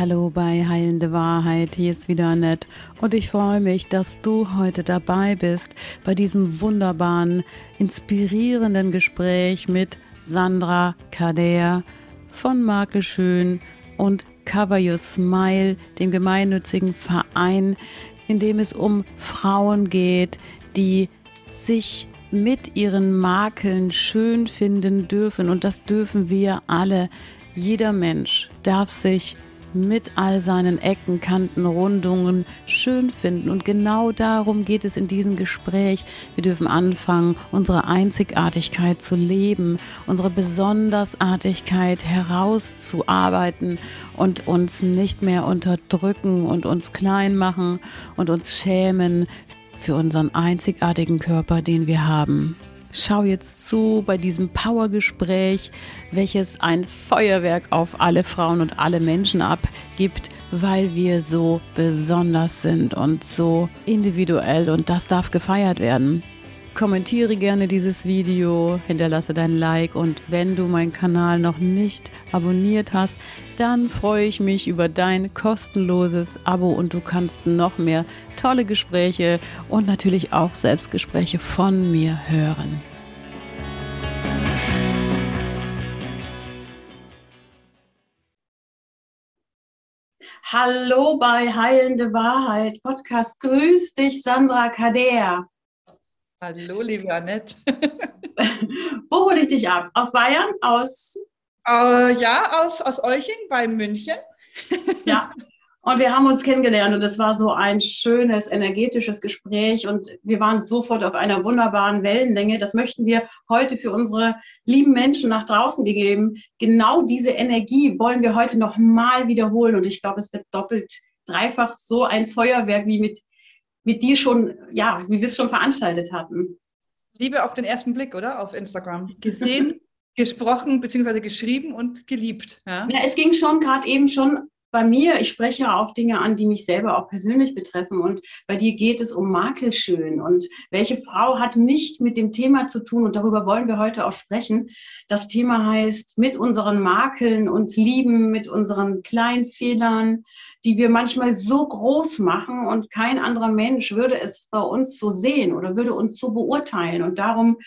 Hallo bei Heilende Wahrheit, hier ist wieder Annette und ich freue mich, dass du heute dabei bist bei diesem wunderbaren, inspirierenden Gespräch mit Sandra Kader von Marke Schön und Cover Your Smile, dem gemeinnützigen Verein, in dem es um Frauen geht, die sich mit ihren Makeln schön finden dürfen und das dürfen wir alle. Jeder Mensch darf sich mit all seinen Ecken, Kanten, Rundungen schön finden. Und genau darum geht es in diesem Gespräch. Wir dürfen anfangen, unsere Einzigartigkeit zu leben, unsere Besondersartigkeit herauszuarbeiten und uns nicht mehr unterdrücken und uns klein machen und uns schämen für unseren einzigartigen Körper, den wir haben. Schau jetzt zu bei diesem Powergespräch, welches ein Feuerwerk auf alle Frauen und alle Menschen abgibt, weil wir so besonders sind und so individuell und das darf gefeiert werden. Kommentiere gerne dieses Video, hinterlasse dein Like und wenn du meinen Kanal noch nicht abonniert hast, dann freue ich mich über dein kostenloses Abo und du kannst noch mehr tolle Gespräche und natürlich auch Selbstgespräche von mir hören. Hallo bei Heilende Wahrheit Podcast. Grüß dich, Sandra Kader. Hallo, liebe Annette. Wo hole ich dich ab? Aus Bayern? Aus? Uh, ja, aus, aus Euching bei München. ja, und wir haben uns kennengelernt und es war so ein schönes, energetisches Gespräch und wir waren sofort auf einer wunderbaren Wellenlänge. Das möchten wir heute für unsere lieben Menschen nach draußen gegeben. Genau diese Energie wollen wir heute nochmal wiederholen und ich glaube, es wird doppelt, dreifach so ein Feuerwerk wie mit mit dir schon, ja, wie wir es schon veranstaltet hatten. Liebe auf den ersten Blick, oder? Auf Instagram. Gesehen, gesprochen, beziehungsweise geschrieben und geliebt. Ja, ja es ging schon gerade eben schon bei mir, ich spreche ja auch Dinge an, die mich selber auch persönlich betreffen. Und bei dir geht es um Makelschön. Und welche Frau hat nicht mit dem Thema zu tun? Und darüber wollen wir heute auch sprechen. Das Thema heißt, mit unseren Makeln uns lieben, mit unseren kleinen Fehlern, die wir manchmal so groß machen und kein anderer Mensch würde es bei uns so sehen oder würde uns so beurteilen. Und darum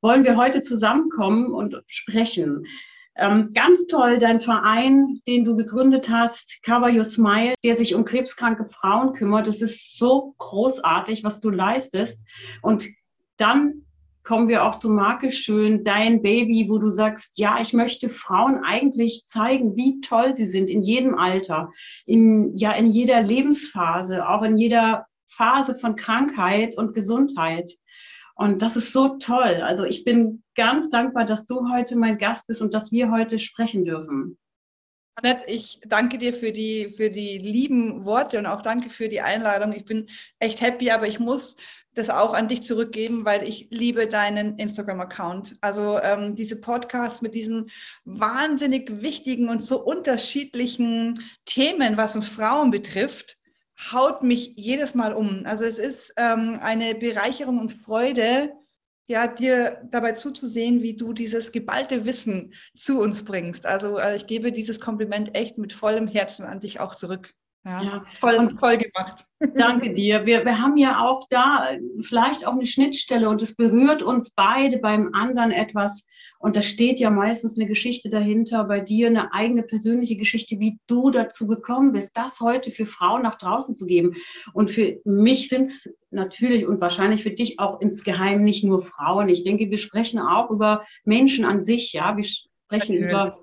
wollen wir heute zusammenkommen und sprechen. Ähm, ganz toll, dein Verein, den du gegründet hast, Cover Your Smile, der sich um krebskranke Frauen kümmert. Das ist so großartig, was du leistest. Und dann kommen wir auch zum Marke Schön, dein Baby, wo du sagst, ja, ich möchte Frauen eigentlich zeigen, wie toll sie sind in jedem Alter, in, ja, in jeder Lebensphase, auch in jeder Phase von Krankheit und Gesundheit. Und das ist so toll. Also ich bin ganz dankbar, dass du heute mein Gast bist und dass wir heute sprechen dürfen. Annette, ich danke dir für die, für die lieben Worte und auch danke für die Einladung. Ich bin echt happy, aber ich muss das auch an dich zurückgeben, weil ich liebe deinen Instagram-Account. Also ähm, diese Podcasts mit diesen wahnsinnig wichtigen und so unterschiedlichen Themen, was uns Frauen betrifft, haut mich jedes Mal um. Also es ist ähm, eine Bereicherung und Freude, ja, dir dabei zuzusehen, wie du dieses geballte Wissen zu uns bringst. Also äh, ich gebe dieses Kompliment echt mit vollem Herzen an dich auch zurück. Ja, ja. Toll, toll gemacht. Danke dir. Wir, wir haben ja auch da vielleicht auch eine Schnittstelle und es berührt uns beide beim anderen etwas. Und da steht ja meistens eine Geschichte dahinter, bei dir eine eigene persönliche Geschichte, wie du dazu gekommen bist, das heute für Frauen nach draußen zu geben. Und für mich sind es natürlich und wahrscheinlich für dich auch insgeheim nicht nur Frauen. Ich denke, wir sprechen auch über Menschen an sich. Ja, wir sprechen natürlich. über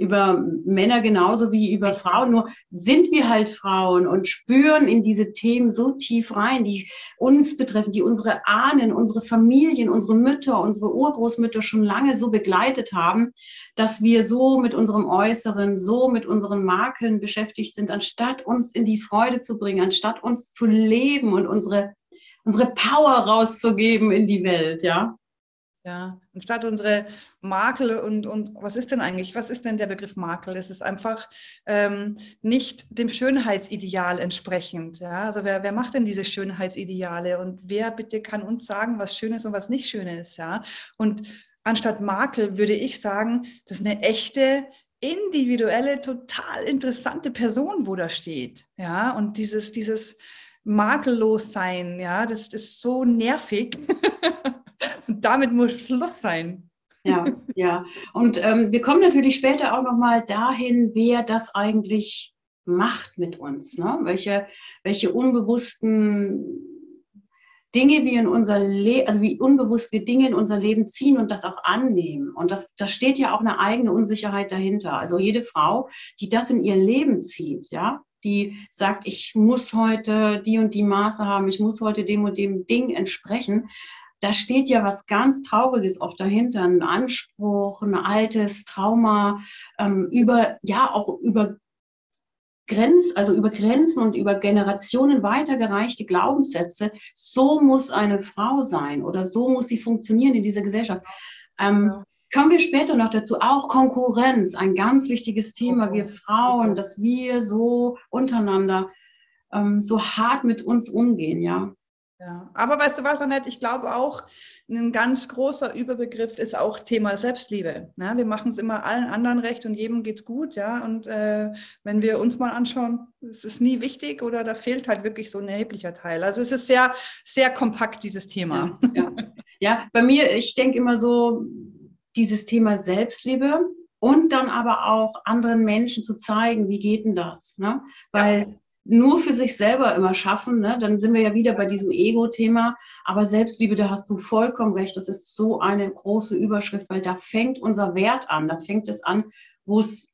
über Männer genauso wie über Frauen. Nur sind wir halt Frauen und spüren in diese Themen so tief rein, die uns betreffen, die unsere Ahnen, unsere Familien, unsere Mütter, unsere Urgroßmütter schon lange so begleitet haben, dass wir so mit unserem Äußeren, so mit unseren Makeln beschäftigt sind, anstatt uns in die Freude zu bringen, anstatt uns zu leben und unsere, unsere Power rauszugeben in die Welt, ja. Ja, anstatt unsere Makel und, und was ist denn eigentlich, was ist denn der Begriff Makel? Es ist einfach ähm, nicht dem Schönheitsideal entsprechend. Ja? Also wer, wer macht denn diese Schönheitsideale und wer bitte kann uns sagen, was schön ist und was nicht schön ist? Ja? Und anstatt Makel würde ich sagen, das ist eine echte individuelle, total interessante Person, wo da steht. Ja, und dieses, dieses makellos sein, ja, das, das ist so nervig. und damit muss Schluss sein. Ja, ja. Und ähm, wir kommen natürlich später auch nochmal dahin, wer das eigentlich macht mit uns. Ne? Welche, welche unbewussten Dinge wir in unser Leben, also wie unbewusst wir Dinge in unser Leben ziehen und das auch annehmen. Und das, da steht ja auch eine eigene Unsicherheit dahinter. Also jede Frau, die das in ihr Leben zieht, ja, die sagt, ich muss heute die und die Maße haben, ich muss heute dem und dem Ding entsprechen. Da steht ja was ganz Trauriges oft dahinter, ein Anspruch, ein altes Trauma, ähm, über, ja, auch über Grenz, also über Grenzen und über Generationen weitergereichte Glaubenssätze, so muss eine Frau sein oder so muss sie funktionieren in dieser Gesellschaft. Ähm, ja. Kommen wir später noch dazu. Auch Konkurrenz, ein ganz wichtiges Thema. Wir Frauen, dass wir so untereinander ähm, so hart mit uns umgehen, ja. Ja, aber weißt du was, Annette? Ich glaube auch, ein ganz großer Überbegriff ist auch Thema Selbstliebe. Ja, wir machen es immer allen anderen recht und jedem geht es gut. Ja, und äh, wenn wir uns mal anschauen, es ist nie wichtig oder da fehlt halt wirklich so ein erheblicher Teil. Also es ist sehr, sehr kompakt, dieses Thema. Ja, ja. ja bei mir, ich denke immer so, dieses Thema Selbstliebe und dann aber auch anderen Menschen zu zeigen, wie geht denn das? Ne? Weil nur für sich selber immer schaffen, ne? dann sind wir ja wieder bei diesem Ego-Thema. Aber Selbstliebe, da hast du vollkommen recht. Das ist so eine große Überschrift, weil da fängt unser Wert an. Da fängt es an, wo es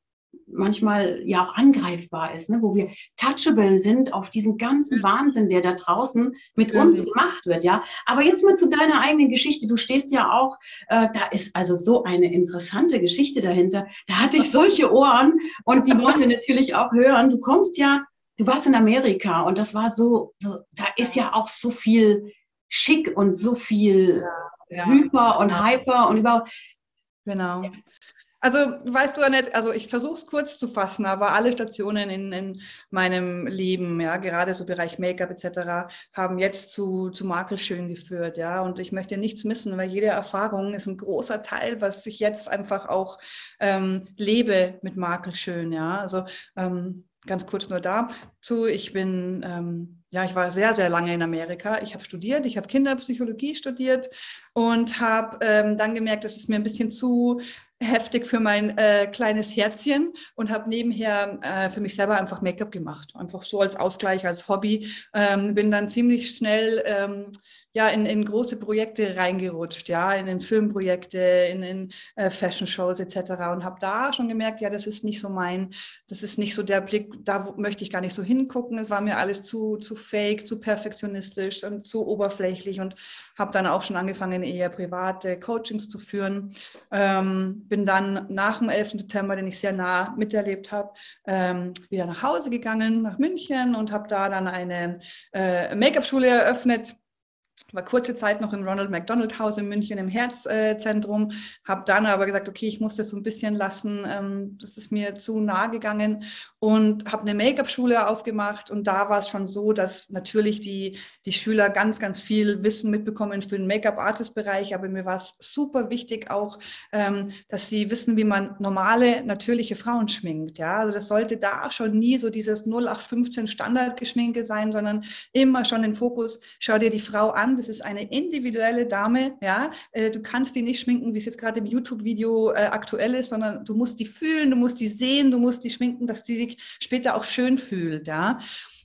manchmal ja auch angreifbar ist, ne? wo wir touchable sind auf diesen ganzen Wahnsinn, der da draußen mit uns gemacht wird, ja. Aber jetzt mal zu deiner eigenen Geschichte. Du stehst ja auch, äh, da ist also so eine interessante Geschichte dahinter. Da hatte ich solche Ohren und die wollen wir natürlich auch hören. Du kommst ja du warst in Amerika und das war so, so da ist ja auch so viel schick und so viel ja, ja, Hyper und ja. Hyper und überhaupt. Genau. Also weißt du, Annette, also ich versuche es kurz zu fassen, aber alle Stationen in, in meinem Leben, ja, gerade so Bereich Make-up etc., haben jetzt zu, zu Makelschön geführt, ja. Und ich möchte nichts missen, weil jede Erfahrung ist ein großer Teil, was ich jetzt einfach auch ähm, lebe mit Makelschön, ja. Also ähm, ganz kurz nur dazu. Ich bin, ähm, ja, ich war sehr, sehr lange in Amerika. Ich habe studiert, ich habe Kinderpsychologie studiert und habe ähm, dann gemerkt, das ist mir ein bisschen zu heftig für mein äh, kleines Herzchen und habe nebenher äh, für mich selber einfach Make-up gemacht. Einfach so als Ausgleich, als Hobby. Ähm, bin dann ziemlich schnell ähm, ja, in, in große Projekte reingerutscht, ja, in, in Filmprojekte, in, in äh, Fashion-Shows etc. und habe da schon gemerkt, ja, das ist nicht so mein, das ist nicht so der Blick, da möchte ich gar nicht so hingucken. Es war mir alles zu, zu fake, zu perfektionistisch und zu oberflächlich und habe dann auch schon angefangen, eher private Coachings zu führen. Ähm, bin dann nach dem 11. September, den ich sehr nah miterlebt habe, ähm, wieder nach Hause gegangen, nach München und habe da dann eine äh, Make-up-Schule eröffnet war kurze Zeit noch im Ronald McDonald Haus in München im Herzzentrum, habe dann aber gesagt, okay, ich muss das so ein bisschen lassen, ähm, das ist mir zu nah gegangen und habe eine Make-up-Schule aufgemacht und da war es schon so, dass natürlich die, die Schüler ganz, ganz viel Wissen mitbekommen für den Make-up-Artist-Bereich, aber mir war es super wichtig auch, ähm, dass sie wissen, wie man normale, natürliche Frauen schminkt, ja, also das sollte da schon nie so dieses 0815 Standardgeschminke sein, sondern immer schon den Fokus, schau dir die Frau an, das ist eine individuelle Dame, ja. Äh, du kannst die nicht schminken, wie es jetzt gerade im YouTube-Video äh, aktuell ist, sondern du musst die fühlen, du musst die sehen, du musst die schminken, dass die sich später auch schön fühlt, ja.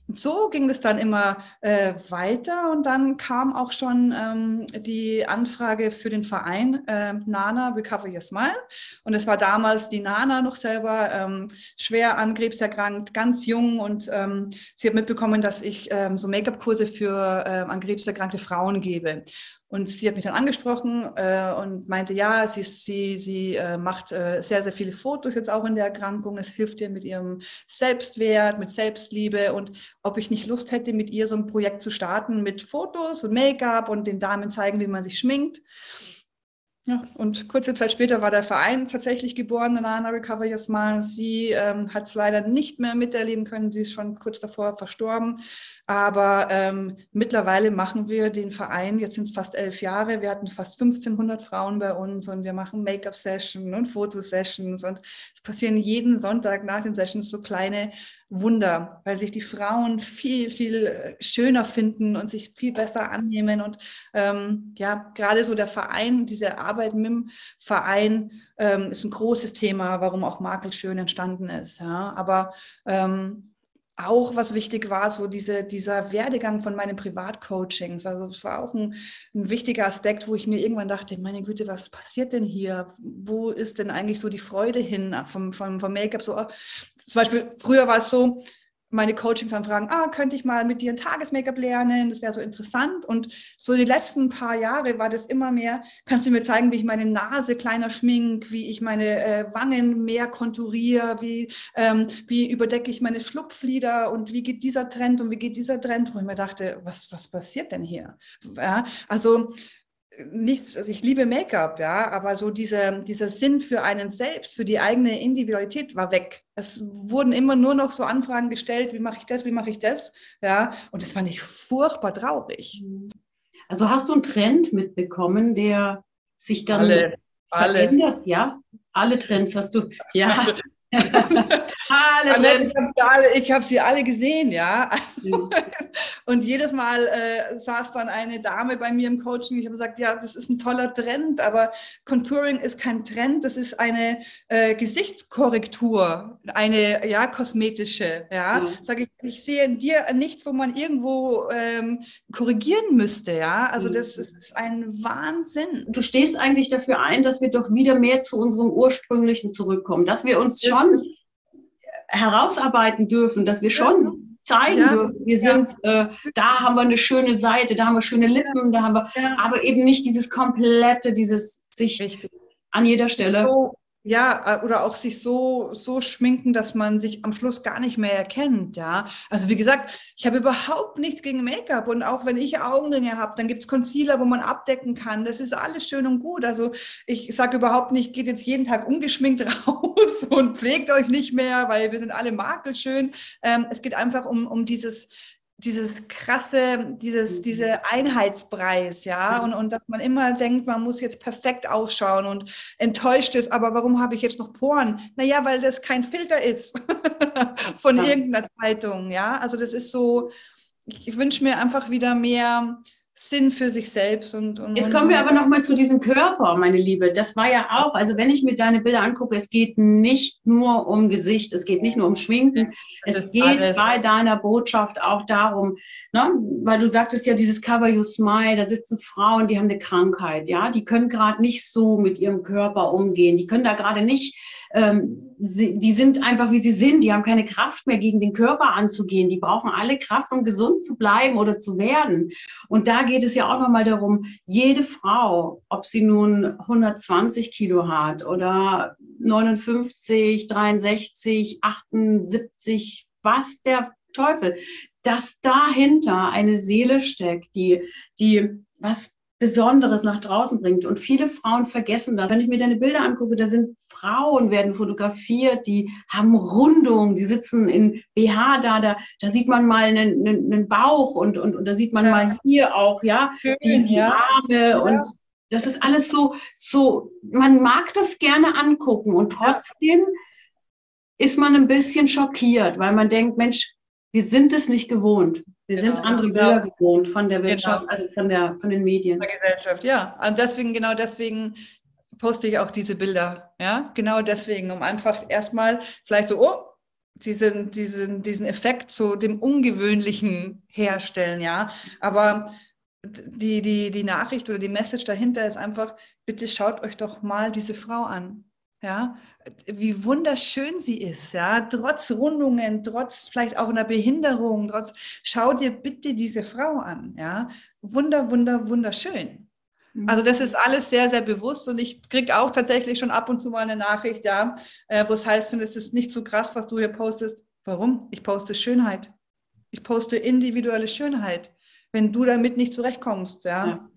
So ging es dann immer äh, weiter und dann kam auch schon ähm, die Anfrage für den Verein äh, Nana Recover Your Smile. Und es war damals die Nana noch selber ähm, schwer an Krebs erkrankt, ganz jung und ähm, sie hat mitbekommen, dass ich ähm, so Make-up-Kurse für ähm, an Krebs erkrankte Frauen gebe. Und sie hat mich dann angesprochen äh, und meinte, ja, sie, sie, sie äh, macht äh, sehr, sehr viele Fotos jetzt auch in der Erkrankung. Es hilft ihr mit ihrem Selbstwert, mit Selbstliebe und ob ich nicht Lust hätte, mit ihr so ein Projekt zu starten mit Fotos und Make-up und den Damen zeigen, wie man sich schminkt. Ja, und kurze Zeit später war der Verein tatsächlich geboren, Nana Recover Your Smile. Sie ähm, hat es leider nicht mehr miterleben können. Sie ist schon kurz davor verstorben. Aber ähm, mittlerweile machen wir den Verein, jetzt sind es fast elf Jahre. Wir hatten fast 1500 Frauen bei uns und wir machen Make-up-Sessions und Fotosessions. Und es passieren jeden Sonntag nach den Sessions so kleine Wunder, weil sich die Frauen viel, viel äh, schöner finden und sich viel besser annehmen. Und ähm, ja, gerade so der Verein, diese Arbeit mit dem Verein ähm, ist ein großes Thema, warum auch Makel schön entstanden ist. Ja. Aber ähm, auch was wichtig war, so diese, dieser Werdegang von meinen Privatcoachings. Also es war auch ein, ein, wichtiger Aspekt, wo ich mir irgendwann dachte, meine Güte, was passiert denn hier? Wo ist denn eigentlich so die Freude hin vom, vom, vom Make-up? So, zum Beispiel, früher war es so, meine Coachings anfragen, ah, könnte ich mal mit dir ein Tages-Make-up lernen, das wäre so interessant. Und so die letzten paar Jahre war das immer mehr, kannst du mir zeigen, wie ich meine Nase kleiner schmink, wie ich meine äh, Wangen mehr konturiere, wie, ähm, wie überdecke ich meine Schlupflider und wie geht dieser Trend und wie geht dieser Trend, wo ich mir dachte, was, was passiert denn hier? Ja, also nichts, also ich liebe Make-up, ja, aber so dieser, dieser Sinn für einen selbst, für die eigene Individualität war weg. Es wurden immer nur noch so Anfragen gestellt, wie mache ich das, wie mache ich das, ja, und das fand ich furchtbar traurig. Also hast du einen Trend mitbekommen, der sich dann alle, verändert? Alle. Ja, alle Trends hast du, ja. alle Annette, ich habe sie, alle, hab sie alle gesehen, ja. Mhm. Und jedes Mal äh, saß dann eine Dame bei mir im Coaching. Ich habe gesagt, ja, das ist ein toller Trend, aber Contouring ist kein Trend, das ist eine äh, Gesichtskorrektur, eine ja kosmetische. Ja, mhm. sage ich, ich sehe in dir nichts, wo man irgendwo ähm, korrigieren müsste. Ja, also mhm. das ist ein Wahnsinn. Du stehst eigentlich dafür ein, dass wir doch wieder mehr zu unserem ursprünglichen zurückkommen, dass wir uns schon herausarbeiten dürfen, dass wir schon zeigen ja. dürfen, wir sind, äh, da haben wir eine schöne Seite, da haben wir schöne Lippen, da haben wir, aber eben nicht dieses komplette, dieses sich Richtig. an jeder Stelle. So, ja, äh, oder auch sich so, so schminken, dass man sich am Schluss gar nicht mehr erkennt, ja. Also wie gesagt, ich habe überhaupt nichts gegen Make-up und auch wenn ich Augenringe habe, dann gibt es Concealer, wo man abdecken kann. Das ist alles schön und gut. Also ich sage überhaupt nicht, geht jetzt jeden Tag ungeschminkt raus und pflegt euch nicht mehr, weil wir sind alle makelschön. Ähm, es geht einfach um, um dieses dieses krasse, dieses, mhm. diese Einheitspreis, ja, und, und dass man immer denkt, man muss jetzt perfekt ausschauen und enttäuscht ist, aber warum habe ich jetzt noch Poren? Naja, weil das kein Filter ist von irgendeiner Zeitung, ja, also das ist so, ich wünsche mir einfach wieder mehr Sinn für sich selbst. Und, und Jetzt kommen wir aber nochmal zu diesem Körper, meine Liebe. Das war ja auch, also wenn ich mir deine Bilder angucke, es geht nicht nur um Gesicht, es geht nicht nur um Schminken, es geht alles. bei deiner Botschaft auch darum, ne, weil du sagtest ja, dieses Cover You Smile, da sitzen Frauen, die haben eine Krankheit, ja, die können gerade nicht so mit ihrem Körper umgehen, die können da gerade nicht ähm, sie, die sind einfach wie sie sind, die haben keine Kraft mehr gegen den Körper anzugehen, die brauchen alle Kraft, um gesund zu bleiben oder zu werden. Und da geht es ja auch nochmal darum, jede Frau, ob sie nun 120 Kilo hat oder 59, 63, 78, was der Teufel, dass dahinter eine Seele steckt, die, die was Besonderes nach draußen bringt. Und viele Frauen vergessen das. Wenn ich mir deine Bilder angucke, da sind Frauen, werden fotografiert, die haben Rundungen, die sitzen in BH da, da, da sieht man mal einen, einen, Bauch und, und, und da sieht man ja. mal hier auch, ja, die, die ja. Arme ja. und das ist alles so, so, man mag das gerne angucken und trotzdem ist man ein bisschen schockiert, weil man denkt, Mensch, wir sind es nicht gewohnt. Wir genau, sind andere Bilder genau. gewohnt von der Wirtschaft, genau. also von, der, von den Medien. Der Gesellschaft, ja. Und deswegen, genau deswegen poste ich auch diese Bilder. Ja, genau deswegen, um einfach erstmal vielleicht so, oh, diesen, diesen, diesen Effekt zu dem Ungewöhnlichen herstellen, ja. Aber die, die, die Nachricht oder die Message dahinter ist einfach, bitte schaut euch doch mal diese Frau an ja, wie wunderschön sie ist, ja, trotz Rundungen, trotz vielleicht auch einer Behinderung, trotz, schau dir bitte diese Frau an, ja, wunder, wunder, wunderschön. Mhm. Also das ist alles sehr, sehr bewusst und ich kriege auch tatsächlich schon ab und zu mal eine Nachricht, ja, äh, wo es heißt, findest es nicht so krass, was du hier postest. Warum? Ich poste Schönheit. Ich poste individuelle Schönheit. Wenn du damit nicht zurechtkommst, ja. ja.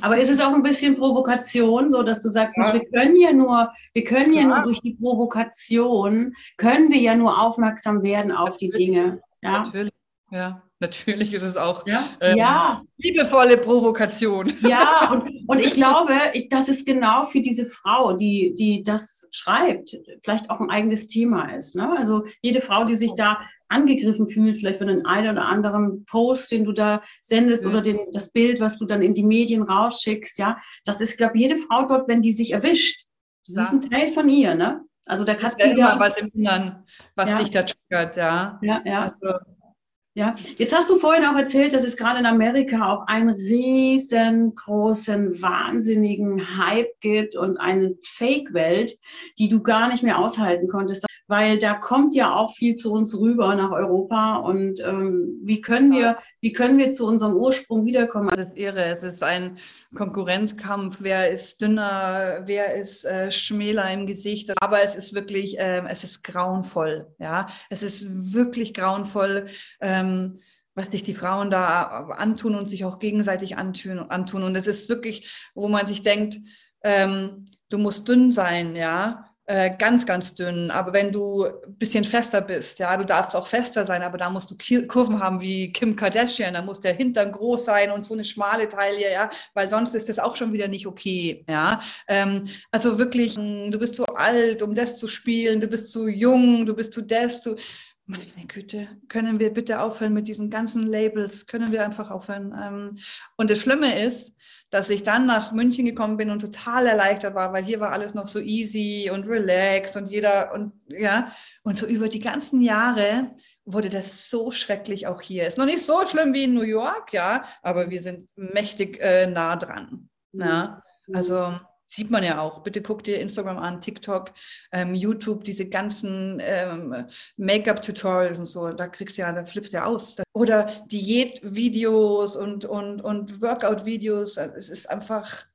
Aber ist es auch ein bisschen Provokation, so dass du sagst, ja. wir können ja nur, wir können ja. ja. nur durch die Provokation, können wir ja nur aufmerksam werden auf Natürlich. die Dinge. Ja? Natürlich, ja. Natürlich ist es auch ja, ähm, ja. liebevolle Provokation. Ja, und, und ich glaube, ich, das ist genau für diese Frau, die, die das schreibt, vielleicht auch ein eigenes Thema ist. Ne? Also jede Frau, die sich da angegriffen fühlt, vielleicht von den einen oder anderen Post, den du da sendest mhm. oder den, das Bild, was du dann in die Medien rausschickst, ja, das ist, glaube ich, jede Frau dort, wenn die sich erwischt, das ja. ist ein Teil von ihr, ne? Also da kann sie da was im was ja. dich da triggert, ja. Ja, ja. Also, ja, jetzt hast du vorhin auch erzählt, dass es gerade in Amerika auch einen riesengroßen, wahnsinnigen Hype gibt und eine Fake-Welt, die du gar nicht mehr aushalten konntest weil da kommt ja auch viel zu uns rüber nach Europa und ähm, wie können wir, wie können wir zu unserem Ursprung wiederkommen? Das ist irre. Es ist ein Konkurrenzkampf. Wer ist dünner? Wer ist äh, schmäler im Gesicht? Aber es ist wirklich, äh, es ist grauenvoll. Ja, es ist wirklich grauenvoll. Ähm, was sich die Frauen da antun und sich auch gegenseitig antun. antun. Und es ist wirklich, wo man sich denkt, ähm, du musst dünn sein, ja, äh, ganz, ganz dünn. Aber wenn du ein bisschen fester bist, ja, du darfst auch fester sein, aber da musst du Kurven haben wie Kim Kardashian, da muss der Hintern groß sein und so eine schmale Taille, ja, weil sonst ist das auch schon wieder nicht okay, ja. Ähm, also wirklich, hm, du bist zu alt, um das zu spielen, du bist zu jung, du bist zu das, du, meine Güte, können wir bitte aufhören mit diesen ganzen Labels? Können wir einfach aufhören? Ähm, und das Schlimme ist, dass ich dann nach München gekommen bin und total erleichtert war, weil hier war alles noch so easy und relaxed und jeder und ja, und so über die ganzen Jahre wurde das so schrecklich auch hier. Ist noch nicht so schlimm wie in New York, ja, aber wir sind mächtig äh, nah dran. Ja? Mhm. Also Sieht man ja auch. Bitte guck dir Instagram an, TikTok, ähm, YouTube, diese ganzen ähm, Make-up-Tutorials und so. Da kriegst du ja, da flippst du ja aus. Oder Diät-Videos und, und, und Workout-Videos. Es ist einfach,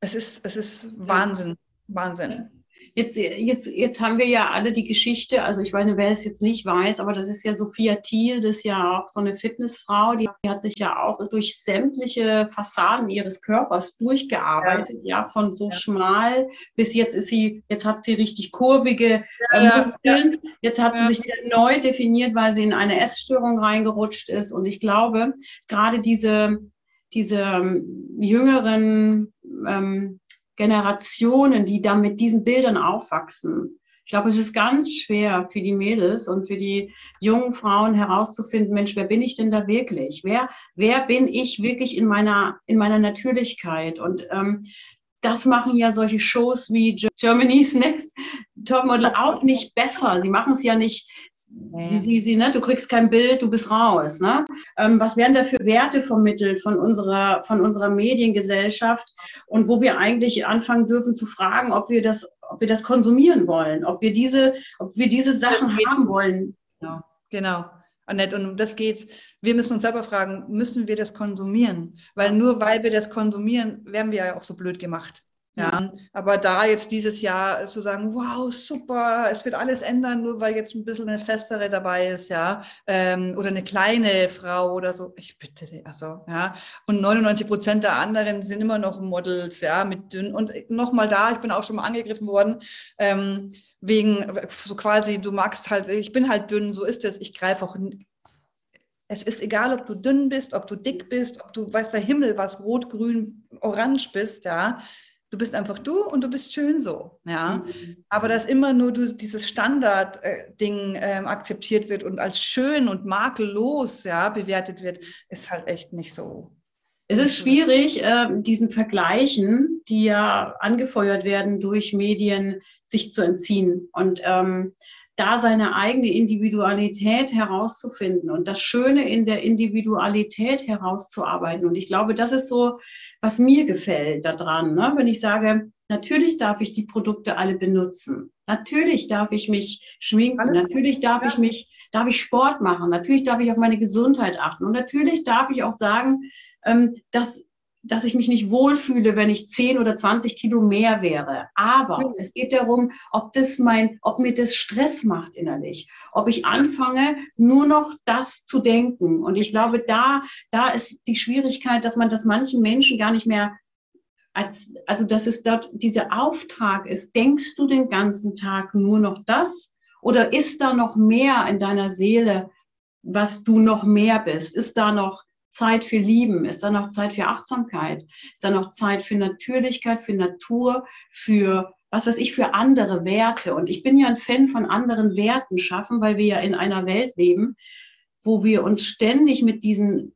es ist, es ist Wahnsinn. Wahnsinn. Jetzt, jetzt, jetzt haben wir ja alle die Geschichte, also ich meine, wer es jetzt nicht weiß, aber das ist ja Sophia Thiel, das ist ja auch so eine Fitnessfrau, die, die hat sich ja auch durch sämtliche Fassaden ihres Körpers durchgearbeitet, ja, ja von so ja. schmal bis jetzt ist sie, jetzt hat sie richtig kurvige äh, Muskeln. Jetzt hat sie sich wieder neu definiert, weil sie in eine Essstörung reingerutscht ist. Und ich glaube, gerade diese, diese ähm, jüngeren ähm, Generationen, die da mit diesen Bildern aufwachsen. Ich glaube, es ist ganz schwer für die Mädels und für die jungen Frauen herauszufinden, Mensch, wer bin ich denn da wirklich? Wer, wer bin ich wirklich in meiner, in meiner Natürlichkeit? Und ähm, das machen ja solche Shows wie Germany's Next Topmodel auch nicht besser. Sie machen es ja nicht, sie, sie, sie, ne, du kriegst kein Bild, du bist raus. Ne? Ähm, was werden da für Werte vermittelt von unserer, von unserer Mediengesellschaft und wo wir eigentlich anfangen dürfen zu fragen, ob wir das, ob wir das konsumieren wollen, ob wir diese, ob wir diese Sachen haben wollen. Genau, genau. Annette, und um das geht's. Wir müssen uns selber fragen, müssen wir das konsumieren? Weil nur weil wir das konsumieren, werden wir ja auch so blöd gemacht. Ja, aber da jetzt dieses Jahr zu sagen, wow, super, es wird alles ändern, nur weil jetzt ein bisschen eine festere dabei ist, ja, ähm, oder eine kleine Frau oder so, ich bitte, also, ja, und 99 Prozent der anderen sind immer noch Models, ja, mit dünn, und nochmal da, ich bin auch schon mal angegriffen worden, ähm, wegen so quasi, du magst halt, ich bin halt dünn, so ist es, ich greife auch. Es ist egal, ob du dünn bist, ob du dick bist, ob du, weiß der Himmel, was rot, grün, orange bist, ja. Du bist einfach du und du bist schön so, ja. Mhm. Aber dass immer nur du dieses Standard-Ding äh, ähm, akzeptiert wird und als schön und makellos, ja, bewertet wird, ist halt echt nicht so. Es ist schwierig, äh, diesen Vergleichen, die ja angefeuert werden durch Medien, sich zu entziehen und ähm, da seine eigene Individualität herauszufinden und das Schöne in der Individualität herauszuarbeiten. Und ich glaube, das ist so, was mir gefällt daran, ne? wenn ich sage, natürlich darf ich die Produkte alle benutzen, natürlich darf ich mich schminken, natürlich darf ich mich darf ich Sport machen, natürlich darf ich auf meine Gesundheit achten. Und natürlich darf ich auch sagen, ähm, dass dass ich mich nicht wohlfühle, wenn ich 10 oder 20 Kilo mehr wäre. Aber es geht darum, ob das mein, ob mir das Stress macht innerlich, ob ich anfange, nur noch das zu denken. Und ich glaube, da, da ist die Schwierigkeit, dass man das manchen Menschen gar nicht mehr als, also dass es dort dieser Auftrag ist, denkst du den ganzen Tag nur noch das? Oder ist da noch mehr in deiner Seele, was du noch mehr bist? Ist da noch Zeit für Lieben? Ist da noch Zeit für Achtsamkeit? Ist da noch Zeit für Natürlichkeit, für Natur, für was weiß ich, für andere Werte? Und ich bin ja ein Fan von anderen Werten schaffen, weil wir ja in einer Welt leben, wo wir uns ständig mit diesen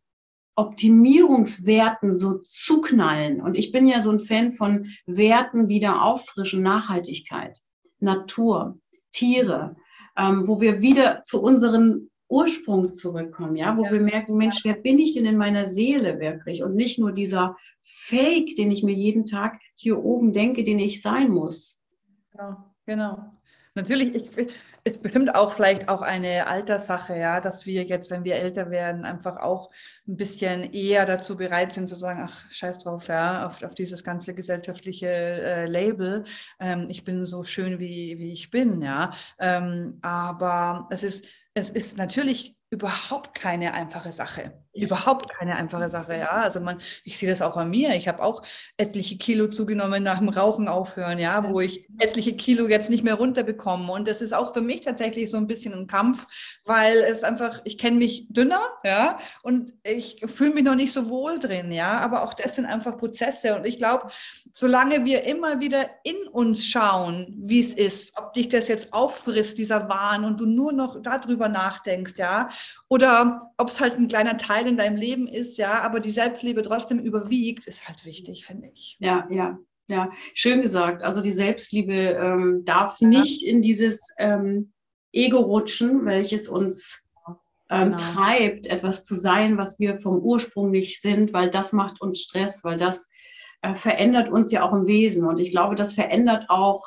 Optimierungswerten so zuknallen. Und ich bin ja so ein Fan von Werten wieder auffrischen, Nachhaltigkeit, Natur, Tiere, ähm, wo wir wieder zu unseren Ursprung zurückkommen, ja, wo ja. wir merken, Mensch, wer bin ich denn in meiner Seele wirklich? Und nicht nur dieser Fake, den ich mir jeden Tag hier oben denke, den ich sein muss. Genau, genau. Natürlich, ich, ist bestimmt auch vielleicht auch eine Alterssache, ja, dass wir jetzt, wenn wir älter werden, einfach auch ein bisschen eher dazu bereit sind zu sagen, ach, scheiß drauf, ja, auf, auf dieses ganze gesellschaftliche äh, Label. Ähm, ich bin so schön, wie, wie ich bin, ja. Ähm, aber es ist, es ist natürlich überhaupt keine einfache Sache. Überhaupt keine einfache Sache, ja. Also man, ich sehe das auch an mir. Ich habe auch etliche Kilo zugenommen nach dem Rauchen aufhören, ja, wo ich etliche Kilo jetzt nicht mehr runterbekomme. Und das ist auch für mich tatsächlich so ein bisschen ein Kampf, weil es einfach, ich kenne mich dünner, ja, und ich fühle mich noch nicht so wohl drin, ja. Aber auch das sind einfach Prozesse. Und ich glaube, solange wir immer wieder in uns schauen, wie es ist, ob dich das jetzt auffrisst, dieser Wahn, und du nur noch darüber nachdenkst, ja, oder ob es halt ein kleiner Teil in deinem Leben ist, ja, aber die Selbstliebe trotzdem überwiegt, ist halt wichtig, finde ich. Ja, ja, ja, schön gesagt. Also die Selbstliebe ähm, darf ja. nicht in dieses ähm, Ego rutschen, welches uns ähm, genau. treibt, etwas zu sein, was wir vom Ursprung nicht sind, weil das macht uns Stress, weil das äh, verändert uns ja auch im Wesen. Und ich glaube, das verändert auch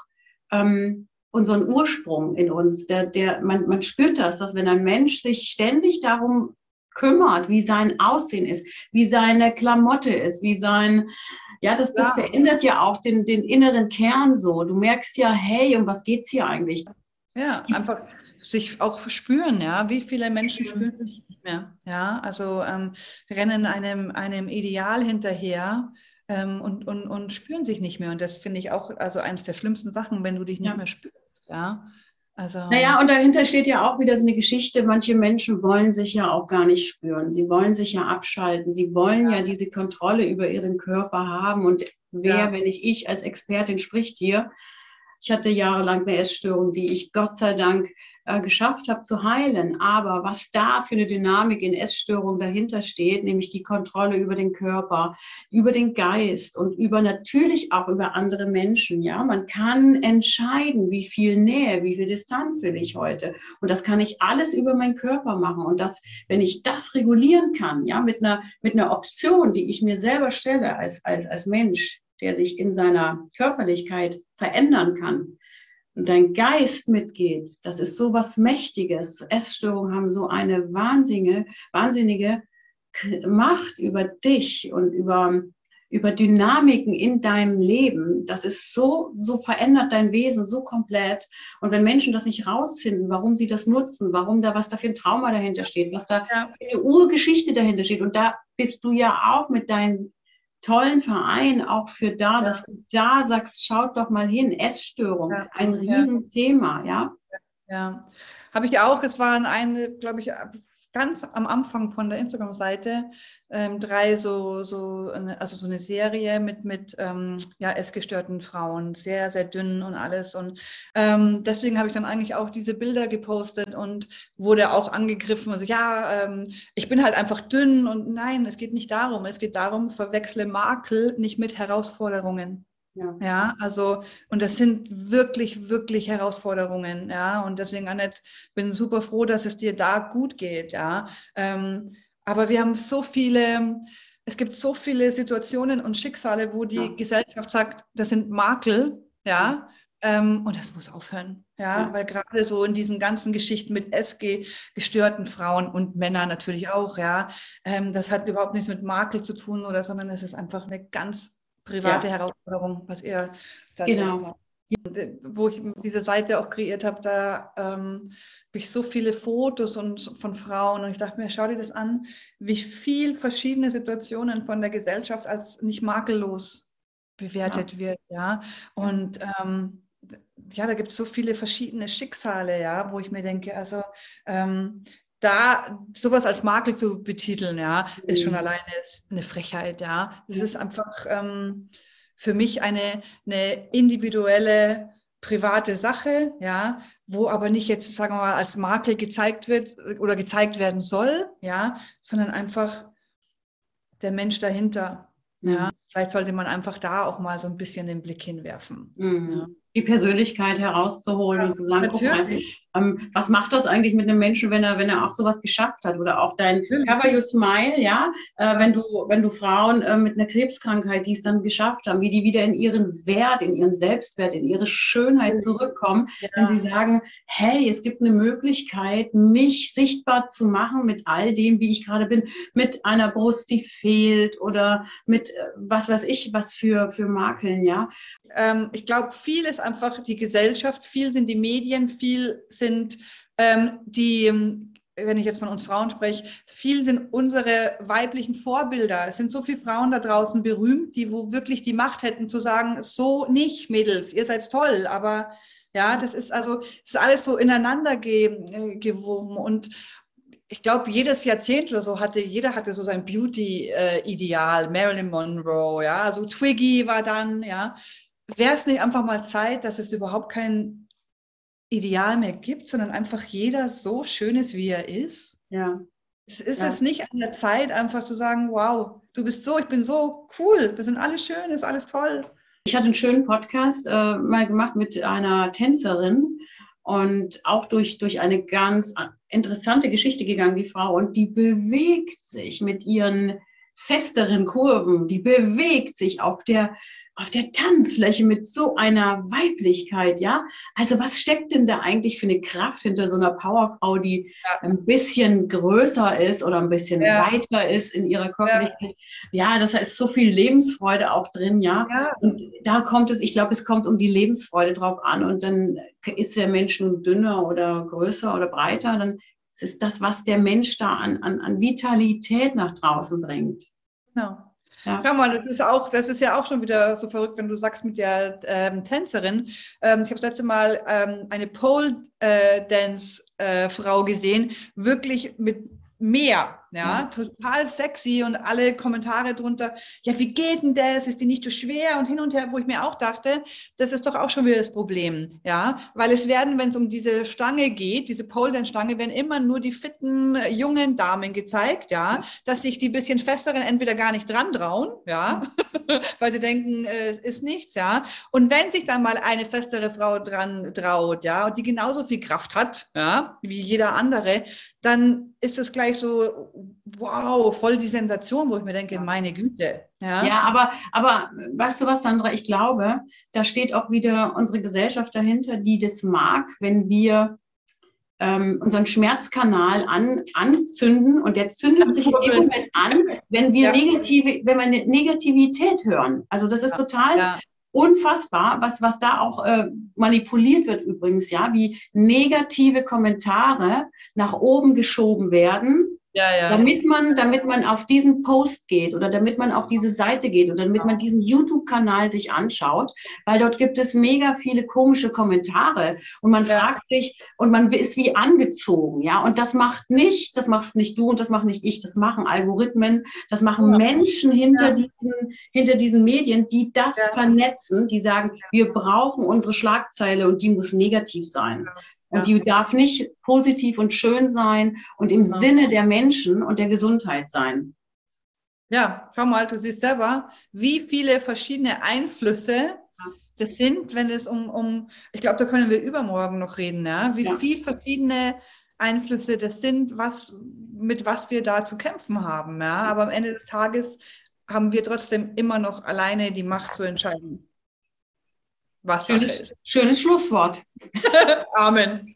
ähm, unseren Ursprung in uns. Der, der, man, man spürt das, dass wenn ein Mensch sich ständig darum kümmert, wie sein Aussehen ist, wie seine Klamotte ist, wie sein, ja, das, das ja. verändert ja auch den, den inneren Kern so. Du merkst ja, hey, um was geht es hier eigentlich? Ja, einfach sich auch spüren, ja. Wie viele Menschen spüren sich nicht mehr, ja. Also ähm, rennen einem, einem Ideal hinterher, ähm, und, und, und spüren sich nicht mehr. Und das finde ich auch also eines der schlimmsten Sachen, wenn du dich nicht ja. mehr spürst. Ja. Also, naja, und dahinter steht ja auch wieder so eine Geschichte. Manche Menschen wollen sich ja auch gar nicht spüren. Sie wollen sich ja abschalten. Sie wollen ja, ja diese Kontrolle über ihren Körper haben. Und wer, ja. wenn nicht ich als Expertin, spricht hier? Ich hatte jahrelang eine Essstörung, die ich Gott sei Dank äh, geschafft habe zu heilen. Aber was da für eine Dynamik in Essstörung dahinter steht, nämlich die Kontrolle über den Körper, über den Geist und über natürlich auch über andere Menschen. Ja, man kann entscheiden, wie viel Nähe, wie viel Distanz will ich heute. Und das kann ich alles über meinen Körper machen. Und das, wenn ich das regulieren kann, ja, mit einer, mit einer Option, die ich mir selber stelle als, als, als Mensch, der sich in seiner Körperlichkeit verändern kann, und dein Geist mitgeht, das ist so was Mächtiges. Essstörungen haben so eine wahnsinnige, wahnsinnige Macht über dich und über, über Dynamiken in deinem Leben. Das ist so, so verändert dein Wesen so komplett. Und wenn Menschen das nicht rausfinden, warum sie das nutzen, warum da was da für ein Trauma dahinter steht, was da für eine Urgeschichte dahinter steht. Und da bist du ja auch mit deinen tollen Verein auch für da, ja. dass du da sagst, schaut doch mal hin, Essstörung, ja. ein Riesenthema, ja. Ja, habe ich auch. Es waren eine, glaube ich, ganz am Anfang von der Instagram-Seite ähm, drei so, so eine, also so eine Serie mit, mit ähm, ja, essgestörten Frauen, sehr, sehr dünn und alles. Und ähm, deswegen habe ich dann eigentlich auch diese Bilder gepostet und wurde auch angegriffen. Also ja, ähm, ich bin halt einfach dünn und nein, es geht nicht darum. Es geht darum, verwechsle Makel nicht mit Herausforderungen. Ja. ja, also, und das sind wirklich, wirklich Herausforderungen, ja, und deswegen, Annette, bin super froh, dass es dir da gut geht, ja. Ähm, aber wir haben so viele, es gibt so viele Situationen und Schicksale, wo die ja. Gesellschaft sagt, das sind Makel, ja, ähm, und das muss aufhören. Ja, ja, weil gerade so in diesen ganzen Geschichten mit SG gestörten Frauen und Männern natürlich auch, ja, ähm, das hat überhaupt nichts mit Makel zu tun oder, sondern es ist einfach eine ganz private ja. Herausforderung, was ihr da genau. macht. Äh, wo ich diese Seite auch kreiert habe, da ähm, habe ich so viele Fotos und von Frauen und ich dachte mir, schau dir das an, wie viel verschiedene Situationen von der Gesellschaft als nicht makellos bewertet ja. wird, ja. Und ähm, ja, da gibt es so viele verschiedene Schicksale, ja, wo ich mir denke, also ähm, da sowas als Makel zu betiteln, ja, ist schon mhm. alleine eine Frechheit, ja. Es ist einfach ähm, für mich eine, eine individuelle, private Sache, ja, wo aber nicht jetzt, sagen wir mal, als Makel gezeigt wird oder gezeigt werden soll, ja, sondern einfach der Mensch dahinter. Mhm. Ja. Vielleicht sollte man einfach da auch mal so ein bisschen den Blick hinwerfen. Mhm. Ja die Persönlichkeit herauszuholen ja, und zu sagen, guck mal, ähm, was macht das eigentlich mit einem Menschen, wenn er, wenn er auch sowas geschafft hat? Oder auch dein Cover You Smile, ja, äh, wenn du, wenn du Frauen äh, mit einer Krebskrankheit, die es dann geschafft haben, wie die wieder in ihren Wert, in ihren Selbstwert, in ihre Schönheit zurückkommen, ja. wenn sie sagen, hey, es gibt eine Möglichkeit, mich sichtbar zu machen mit all dem, wie ich gerade bin, mit einer Brust, die fehlt oder mit äh, was weiß ich, was für, für Makeln, ja. Ähm, ich glaube, viel ist einfach die Gesellschaft, viel sind die Medien, viel sind ähm, die, ähm, wenn ich jetzt von uns Frauen spreche, viel sind unsere weiblichen Vorbilder. Es sind so viele Frauen da draußen berühmt, die wo wirklich die Macht hätten zu sagen, so nicht, Mädels, ihr seid toll, aber ja, das ist also, das ist alles so ineinander äh, gewoben und ich glaube, jedes Jahrzehnt oder so hatte, jeder hatte so sein Beauty-Ideal, Marilyn Monroe, ja, also Twiggy war dann, ja, wäre es nicht einfach mal Zeit, dass es überhaupt kein Ideal mehr gibt, sondern einfach jeder so schön ist, wie er ist? Ja. Es ist ja. es nicht an der Zeit, einfach zu sagen, wow, du bist so, ich bin so cool, wir sind alle schön, ist alles toll. Ich hatte einen schönen Podcast äh, mal gemacht mit einer Tänzerin und auch durch, durch eine ganz interessante Geschichte gegangen, die Frau. Und die bewegt sich mit ihren festeren Kurven, die bewegt sich auf der auf der Tanzfläche mit so einer Weiblichkeit, ja? Also was steckt denn da eigentlich für eine Kraft hinter so einer Powerfrau, die ja. ein bisschen größer ist oder ein bisschen ja. weiter ist in ihrer Körperlichkeit? Ja. ja, das ist so viel Lebensfreude auch drin, ja? ja. Und da kommt es, ich glaube, es kommt um die Lebensfreude drauf an und dann ist der Mensch nun dünner oder größer oder breiter, dann ist das, was der Mensch da an, an, an Vitalität nach draußen bringt. Genau. Ja. Schau mal, das ist auch, das ist ja auch schon wieder so verrückt, wenn du sagst mit der ähm, Tänzerin. Ähm, ich habe das letzte Mal ähm, eine Pole äh, Dance äh, Frau gesehen, wirklich mit mehr, ja, total sexy und alle Kommentare drunter, ja, wie geht denn das? Ist die nicht so schwer? Und hin und her, wo ich mir auch dachte, das ist doch auch schon wieder das Problem, ja, weil es werden, wenn es um diese Stange geht, diese Pole-Dance-Stange, werden immer nur die fitten jungen Damen gezeigt, ja, dass sich die bisschen festeren entweder gar nicht dran trauen, ja, weil sie denken, äh, es ist nichts, ja, und wenn sich dann mal eine festere Frau dran traut, ja, und die genauso viel Kraft hat, ja, wie jeder andere, dann ist es gleich so, wow, voll die Sensation, wo ich mir denke, meine Güte. Ja, ja aber, aber weißt du was, Sandra, ich glaube, da steht auch wieder unsere Gesellschaft dahinter, die das mag, wenn wir ähm, unseren Schmerzkanal an, anzünden und der zündet sich in dem Moment an, wenn wir ja. negative, wenn wir eine Negativität hören. Also das ist ja. total ja unfassbar, was, was da auch äh, manipuliert wird übrigens, ja, wie negative Kommentare nach oben geschoben werden ja, ja. Damit man, damit man auf diesen Post geht oder damit man auf diese Seite geht oder damit man diesen YouTube-Kanal sich anschaut, weil dort gibt es mega viele komische Kommentare und man ja. fragt sich und man ist wie angezogen, ja. Und das macht nicht, das machst nicht du und das macht nicht ich, das machen Algorithmen, das machen Menschen hinter diesen, hinter diesen Medien, die das vernetzen, die sagen, wir brauchen unsere Schlagzeile und die muss negativ sein. Und die darf nicht positiv und schön sein und im genau. Sinne der Menschen und der Gesundheit sein. Ja, schau mal, du siehst selber, wie viele verschiedene Einflüsse das sind, wenn es um, um ich glaube, da können wir übermorgen noch reden, ja? wie ja. viele verschiedene Einflüsse das sind, was, mit was wir da zu kämpfen haben. Ja? Aber am Ende des Tages haben wir trotzdem immer noch alleine die Macht zu entscheiden. Was schönes, ist. Schönes Schlusswort. Amen.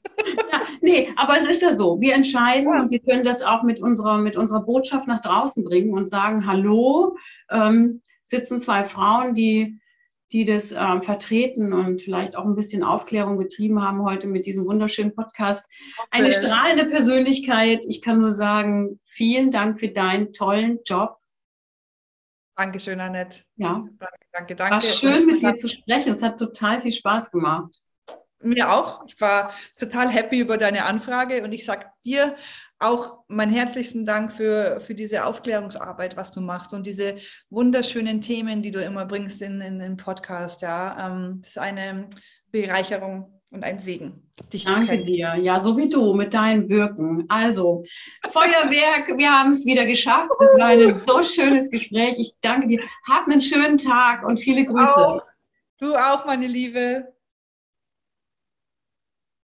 Ja, nee, aber es ist ja so. Wir entscheiden ja. und wir können das auch mit unserer, mit unserer Botschaft nach draußen bringen und sagen, hallo, ähm, sitzen zwei Frauen, die, die das ähm, vertreten und vielleicht auch ein bisschen Aufklärung betrieben haben heute mit diesem wunderschönen Podcast. Eine strahlende Persönlichkeit. Ich kann nur sagen, vielen Dank für deinen tollen Job. Dankeschön, Annette. Ja. Danke, danke, danke. War schön, mit dir zu sprechen. Es hat total viel Spaß gemacht. Mir auch. Ich war total happy über deine Anfrage und ich sage dir auch meinen herzlichsten Dank für, für diese Aufklärungsarbeit, was du machst und diese wunderschönen Themen, die du immer bringst in, in den Podcast. Ja, ähm, das ist eine Bereicherung und ein Segen. Dich Danke dir. Ja, so wie du mit deinem Wirken. Also, Feuerwerk, wir haben es wieder geschafft. Es war ein so schönes Gespräch. Ich danke dir. Hab einen schönen Tag und viele Grüße. Auch. Du auch, meine Liebe.